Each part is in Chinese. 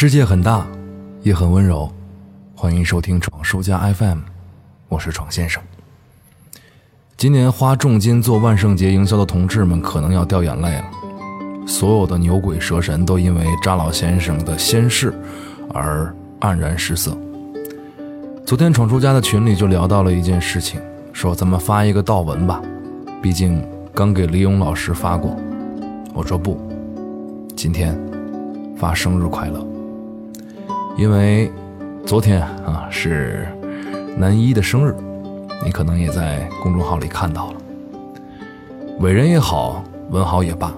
世界很大，也很温柔。欢迎收听闯书家 FM，我是闯先生。今年花重金做万圣节营销的同志们可能要掉眼泪了。所有的牛鬼蛇神都因为扎老先生的仙逝而黯然失色。昨天闯书家的群里就聊到了一件事情，说咱们发一个悼文吧，毕竟刚给李勇老师发过。我说不，今天发生日快乐。因为昨天啊是男一的生日，你可能也在公众号里看到了。伟人也好，文豪也罢，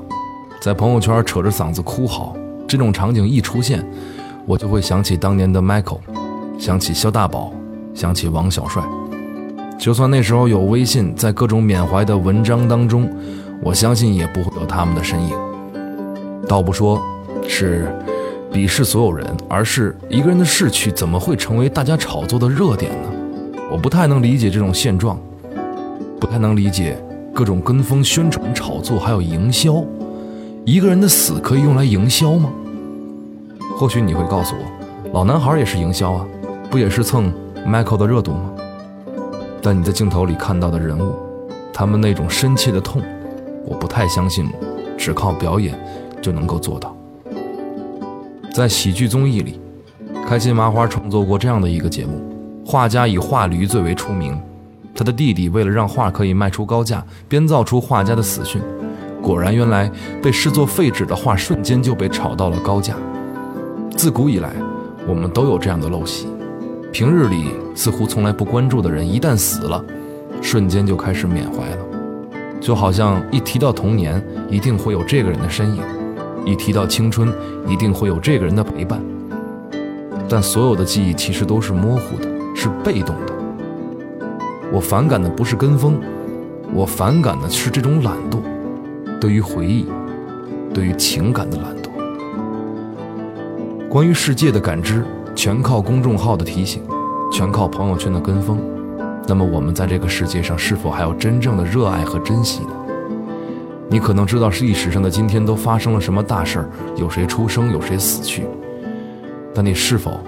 在朋友圈扯着嗓子哭嚎，这种场景一出现，我就会想起当年的 Michael，想起肖大宝，想起王小帅。就算那时候有微信，在各种缅怀的文章当中，我相信也不会有他们的身影。倒不说是。鄙视所有人，而是一个人的逝去怎么会成为大家炒作的热点呢？我不太能理解这种现状，不太能理解各种跟风宣传、炒作还有营销。一个人的死可以用来营销吗？或许你会告诉我，老男孩也是营销啊，不也是蹭 Michael 的热度吗？但你在镜头里看到的人物，他们那种深切的痛，我不太相信，只靠表演就能够做到。在喜剧综艺里，开心麻花创作过这样的一个节目：画家以画驴最为出名，他的弟弟为了让画可以卖出高价，编造出画家的死讯。果然，原来被视作废纸的画瞬间就被炒到了高价。自古以来，我们都有这样的陋习：平日里似乎从来不关注的人，一旦死了，瞬间就开始缅怀了，就好像一提到童年，一定会有这个人的身影。一提到青春，一定会有这个人的陪伴。但所有的记忆其实都是模糊的，是被动的。我反感的不是跟风，我反感的是这种懒惰，对于回忆，对于情感的懒惰。关于世界的感知，全靠公众号的提醒，全靠朋友圈的跟风。那么我们在这个世界上，是否还有真正的热爱和珍惜呢？你可能知道历史上的今天都发生了什么大事儿，有谁出生，有谁死去，但你是否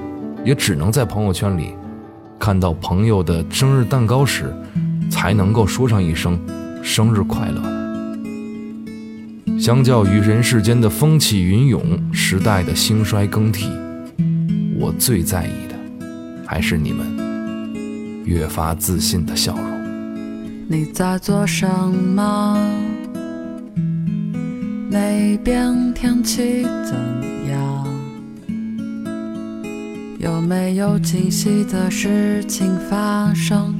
也只能在朋友圈里看到朋友的生日蛋糕时，才能够说上一声生日快乐？相较于人世间的风起云涌、时代的兴衰更替，我最在意的还是你们越发自信的笑容。你在做什么？那边天气怎样？有没有惊喜的事情发生？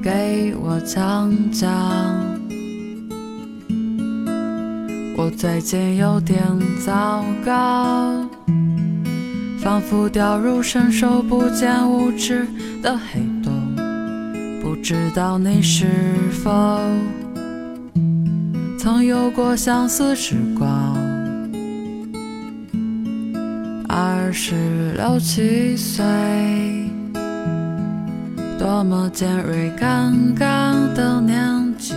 给我讲讲。我最近有点糟糕，仿佛掉入伸手不见五指的黑洞，不知道你是否？曾有过相似时光，二十六七岁，多么尖锐尴尬的年纪，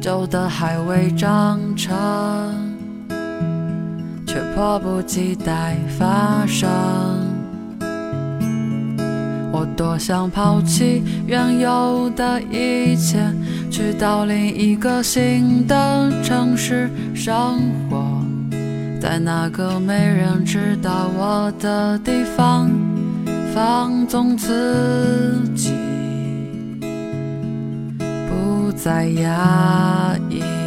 旧的还未长成，却迫不及待发生。我多想抛弃原有的一切。去到另一个新的城市生活，在那个没人知道我的地方，放纵自己，不再压抑。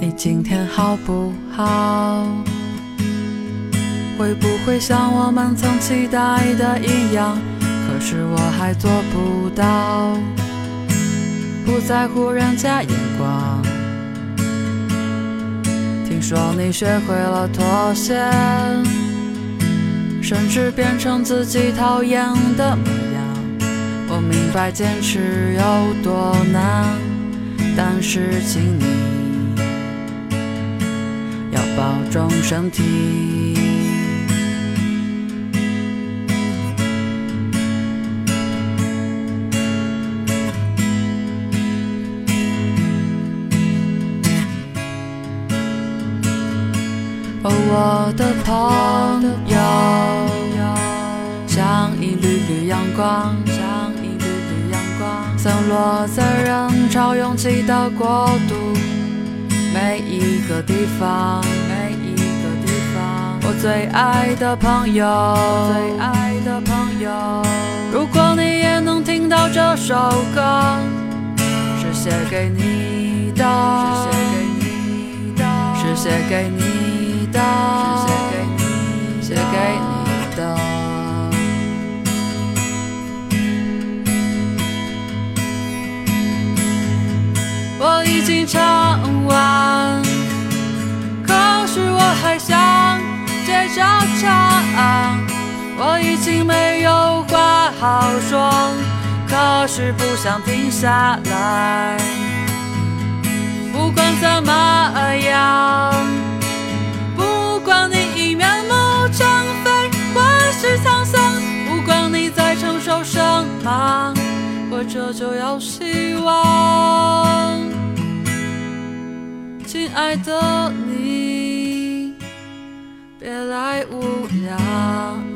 你今天好不好？会不会像我们曾期待的一样？可是我还做不到，不在乎人家眼光。听说你学会了妥协，甚至变成自己讨厌的模样。我明白坚持有多难，但是请你。保重身体。哦，我的朋友，像一缕缕阳光，像一缕缕阳光，散落在人潮涌起的国度，每一个地方，最爱的朋友，最爱的朋友。如果你也能听到这首歌，是写给你的，是写给你的，是写给你的，是写给你，写给你的。我已经唱好说，可是不想停下来。不管怎么样，不管你已面目全非或是沧桑，不管你在承受什么，活着就有希望。亲爱的你，别来无恙。